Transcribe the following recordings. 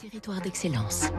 Territoire d'excellence.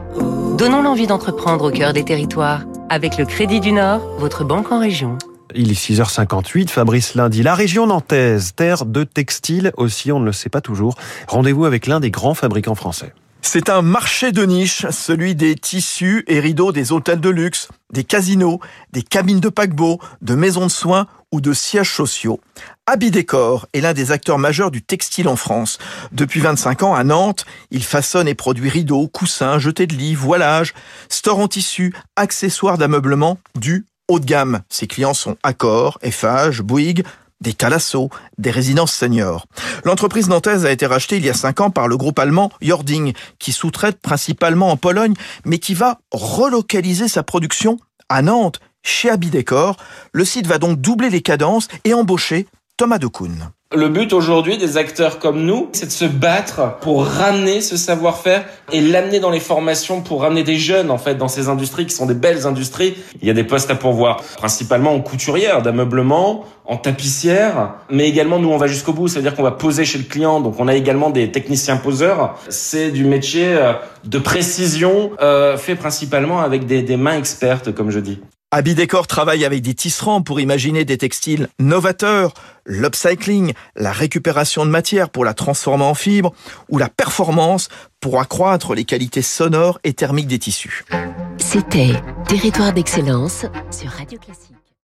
Donnons l'envie d'entreprendre au cœur des territoires avec le Crédit du Nord, votre banque en région. Il est 6h58, Fabrice Lundi. La région nantaise, terre de textile aussi, on ne le sait pas toujours. Rendez-vous avec l'un des grands fabricants français. C'est un marché de niche, celui des tissus et rideaux des hôtels de luxe, des casinos, des cabines de paquebots, de maisons de soins ou de sièges sociaux. Abidécor est l'un des acteurs majeurs du textile en France. Depuis 25 ans, à Nantes, il façonne et produit rideaux, coussins, jetés de lit, voilages, stores en tissu, accessoires d'ameublement du haut de gamme. Ses clients sont Accor, Eiffage, Bouygues, des Thalasso, des résidences seniors. L'entreprise nantaise a été rachetée il y a cinq ans par le groupe allemand Jording, qui sous-traite principalement en Pologne, mais qui va relocaliser sa production à Nantes, chez Abidécor. Le site va donc doubler les cadences et embaucher Thomas Decoun. Le but aujourd'hui des acteurs comme nous, c'est de se battre pour ramener ce savoir-faire et l'amener dans les formations pour ramener des jeunes en fait dans ces industries qui sont des belles industries. Il y a des postes à pourvoir, principalement en couturière, d'ameublement, en tapissière, mais également nous on va jusqu'au bout, c'est-à-dire qu'on va poser chez le client, donc on a également des techniciens poseurs. C'est du métier euh, de précision euh, fait principalement avec des, des mains expertes, comme je dis. Abidécor travaille avec des tisserands pour imaginer des textiles novateurs, l'upcycling, la récupération de matière pour la transformer en fibre, ou la performance pour accroître les qualités sonores et thermiques des tissus. C'était Territoire d'excellence sur Radio Classique.